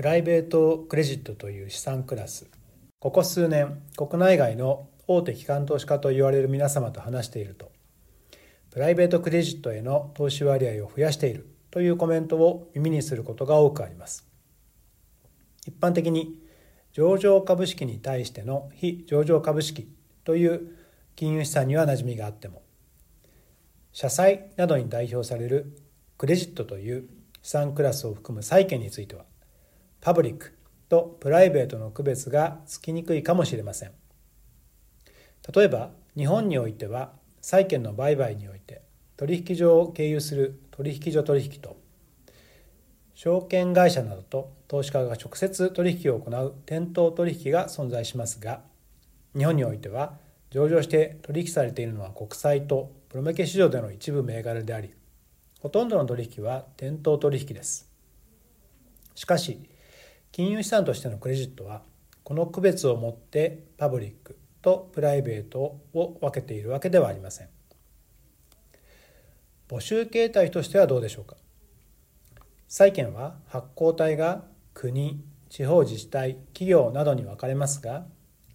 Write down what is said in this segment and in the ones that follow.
プライベートクレジットという資産クラス。ここ数年国内外の大手機関投資家と言われる皆様と話していると。プライベートクレジットへの投資割合を増やしているというコメントを耳にすることが多くあります。一般的に上場株式に対しての非上場株式という金融資産には馴染みがあっても社債などに代表されるクレジットという資産クラスを含む債券についてはパブリックとプライベートの区別がつきにくいかもしれません。例えば日本においては債券の売買において取引所を経由する取引所取引と証券会社などと投資家が直接取引を行う店頭取引が存在しますが日本においては上場して取引されているのは国債とプロメケ市場での一部銘柄でありほとんどの取引は店頭取引です。しかし金融資産としてのクレジットはこの区別をもってパブリックとプライベートを分けているわけではありません。募集形態としてはどうでしょうか？債券は発行体が国地方自治体企業などに分かれますが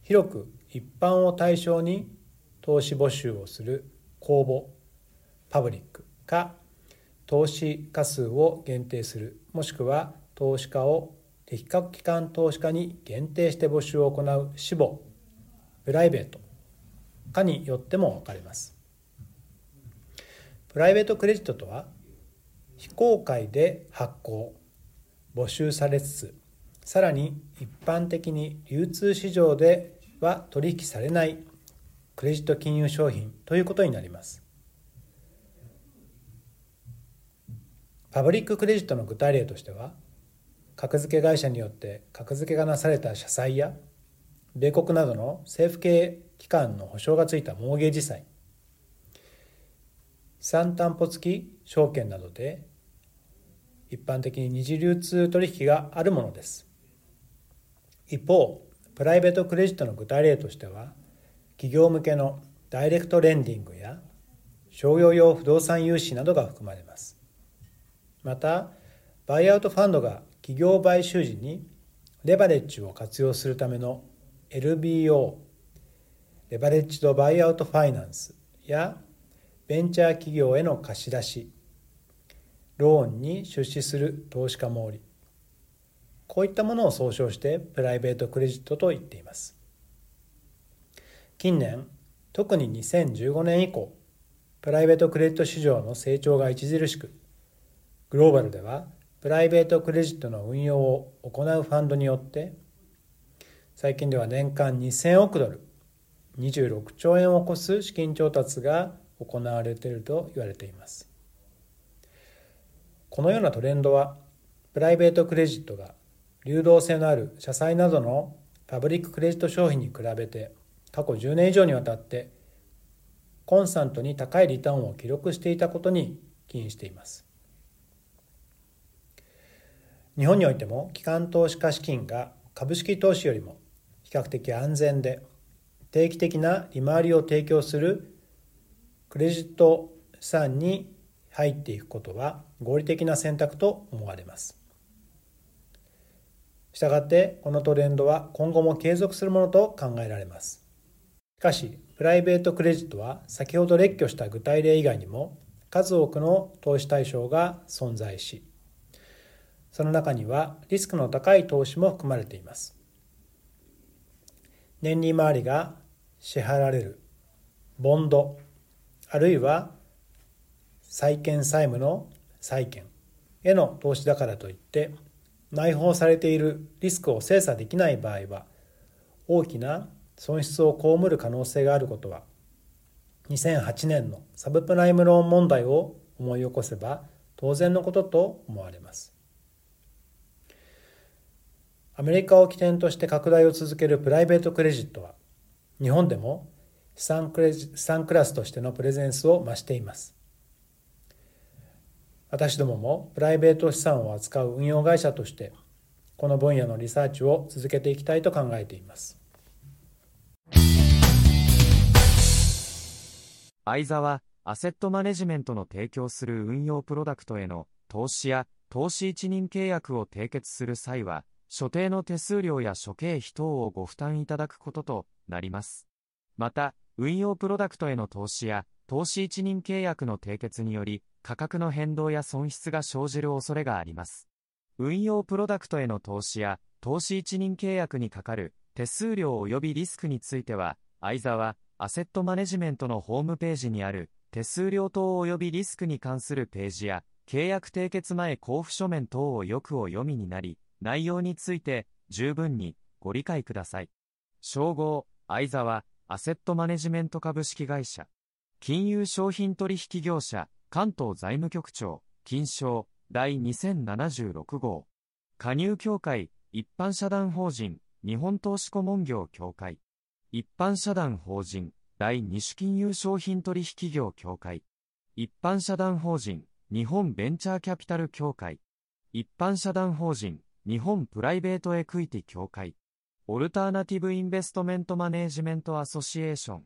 広く一般を対象に投資募集をする公募パブリックか投資家数を限定するもしくは投資家を適格機関投資家に限定して募集を行う死母プライベート。かによっても分かれます。プライベートクレジットとは非公開で発行募集されつつさらに一般的に流通市場では取引されないクレジット金融商品ということになります。パブリッククレジットの具体例としては格付け会社によって格付けがなされた社債や米国などの政府系機関の保証がついたモーゲージ債資産担保付き証券などで一般的に二次流通取引があるものです。一方プライベートクレジットの具体例としては企業向けのダイレクトレンディングや商用用不動産融資などが含まれます。またバイアウトファンドが企業買収時にレバレッジを活用するための LBO レバレッジドバイアウトファイナンスやベンチャー企業への貸し出しローンに出資する投資家もおりこういったものを総称してプライベートクレジットと言っています。近年特に2015年以降プライベートクレジット市場の成長が著しくグローバルではプライベートクレジットの運用を行うファンドによって最近では年間2000億ドル26兆円を超す資金調達が行われていると言われています。このようなトレンドはプライベートクレジットが流動性のある社債などのパブリッククレジット商品に比べて過去10年以上にわたってコンスタントに高いリターンを記録していたことに起因しています。日本においても機関投資家資金が株式投資よりも比較的安全で定期的な利回りを提供するクレジット資産に入っていくことは合理的な選択と思われます。したがってこのトレンドは今後も継続するものと考えられます。しかしプライベートクレジットは先ほど列挙した具体例以外にも数多くの投資対象が存在しその中にはリスクの高い投資も含まれています。年利回りが支払われるボンドあるいは債券債務の債券への投資だからといって内包されているリスクを精査できない場合は大きな損失を被る可能性があることは2008年のサブプライムローン問題を思い起こせば当然のことと思われます。アメリカを起点として拡大を続けるプライベートクレジットは日本でも資産クレ資産クラスとしてのプレゼンスを増しています。私どももプライベート資産を扱う運用会社としてこの分野のリサーチを続けていきたいと考えています。相沢アセットマネジメントの提供する運用プロダクトへの投資や投資一任契約を締結する際は所定の手数料や諸経費等をご負担いただくこととなります。また、運用プロダクトへの投資や、投資一任契約の締結により、価格の変動や損失が生じる恐れがあります。運用プロダクトへの投資や、投資一任契約にかかる手数料及びリスクについては、相沢アセットマネジメントのホームページにある手数料等及びリスクに関するページや、契約締結前交付書面等をよくお読みになり、内容について十分にご理解ください。称号、相沢、アセットマネジメント株式会社。金融商品取引業者、関東財務局長、金賞、第2076号。加入協会、一般社団法人、日本投資顧問業協会。一般社団法人、第二種金融商品取引業協会。一般社団法人、日本ベンチャーキャピタル協会。一般社団法人、日本プライベートエクイティ協会。オルターナティブインベストメントマネージメントアソシエーション。